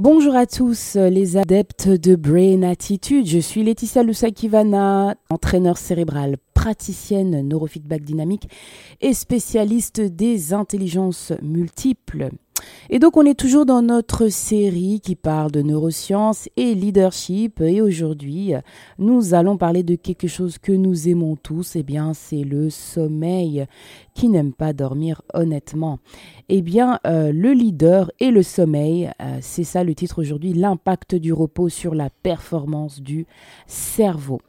Bonjour à tous les adeptes de Brain Attitude. Je suis Laetitia Lusakivana, entraîneur cérébral, praticienne neurofeedback dynamique et spécialiste des intelligences multiples. Et donc on est toujours dans notre série qui parle de neurosciences et leadership et aujourd'hui nous allons parler de quelque chose que nous aimons tous, et eh bien c'est le sommeil. Qui n'aime pas dormir honnêtement? Eh bien euh, le leader et le sommeil, euh, c'est ça le titre aujourd'hui, l'impact du repos sur la performance du cerveau.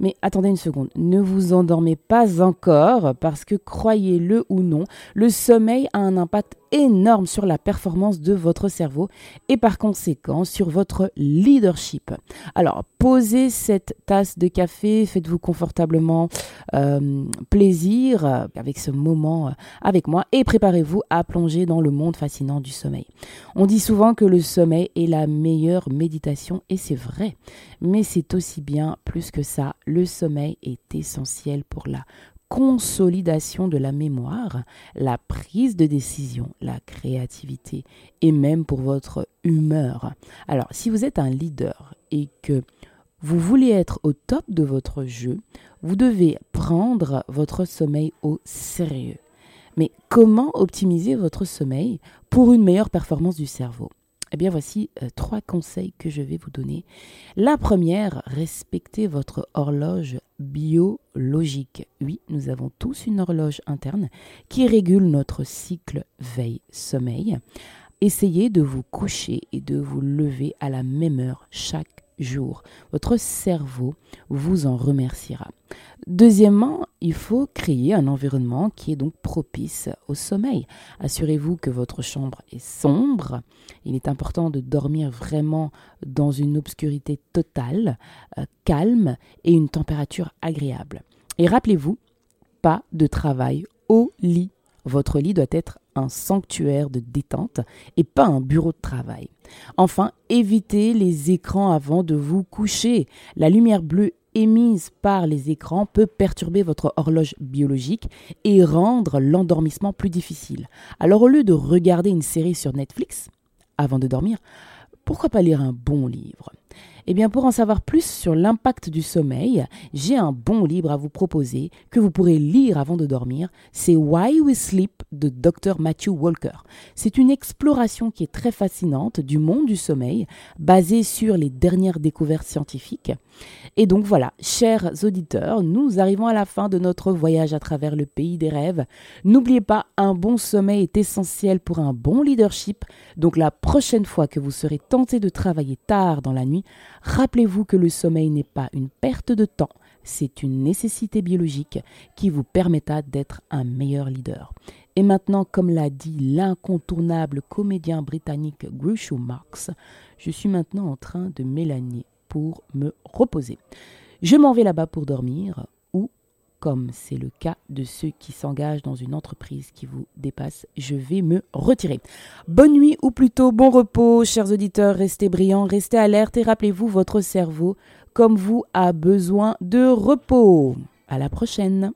Mais attendez une seconde, ne vous endormez pas encore parce que croyez-le ou non, le sommeil a un impact énorme sur la performance de votre cerveau et par conséquent sur votre leadership. Alors, posez cette tasse de café, faites-vous confortablement euh, plaisir avec ce moment euh, avec moi et préparez-vous à plonger dans le monde fascinant du sommeil. On dit souvent que le sommeil est la meilleure méditation et c'est vrai, mais c'est aussi bien plus que ça. Le sommeil est essentiel pour la consolidation de la mémoire, la prise de décision, la créativité et même pour votre humeur. Alors, si vous êtes un leader et que vous voulez être au top de votre jeu, vous devez prendre votre sommeil au sérieux. Mais comment optimiser votre sommeil pour une meilleure performance du cerveau? Eh bien, voici euh, trois conseils que je vais vous donner. La première, respectez votre horloge biologique. Oui, nous avons tous une horloge interne qui régule notre cycle veille-sommeil. Essayez de vous coucher et de vous lever à la même heure chaque jour. Votre cerveau vous en remerciera. Deuxièmement, il faut créer un environnement qui est donc propice au sommeil. Assurez-vous que votre chambre est sombre. Il est important de dormir vraiment dans une obscurité totale, euh, calme et une température agréable. Et rappelez-vous, pas de travail au lit. Votre lit doit être un sanctuaire de détente et pas un bureau de travail. Enfin, évitez les écrans avant de vous coucher. La lumière bleue émise par les écrans peut perturber votre horloge biologique et rendre l'endormissement plus difficile. Alors au lieu de regarder une série sur Netflix avant de dormir, pourquoi pas lire un bon livre? Eh bien, pour en savoir plus sur l'impact du sommeil, j'ai un bon livre à vous proposer que vous pourrez lire avant de dormir. C'est Why We Sleep de Dr. Matthew Walker. C'est une exploration qui est très fascinante du monde du sommeil, basée sur les dernières découvertes scientifiques. Et donc voilà, chers auditeurs, nous arrivons à la fin de notre voyage à travers le pays des rêves. N'oubliez pas, un bon sommeil est essentiel pour un bon leadership. Donc la prochaine fois que vous serez tenté de travailler tard dans la nuit, Rappelez-vous que le sommeil n'est pas une perte de temps, c'est une nécessité biologique qui vous permettra d'être un meilleur leader. Et maintenant, comme l'a dit l'incontournable comédien britannique Groucho Marx, je suis maintenant en train de m'éloigner pour me reposer. Je m'en vais là-bas pour dormir comme c'est le cas de ceux qui s'engagent dans une entreprise qui vous dépasse, je vais me retirer. Bonne nuit ou plutôt bon repos, chers auditeurs, restez brillants, restez alertes et rappelez-vous, votre cerveau, comme vous, a besoin de repos. À la prochaine.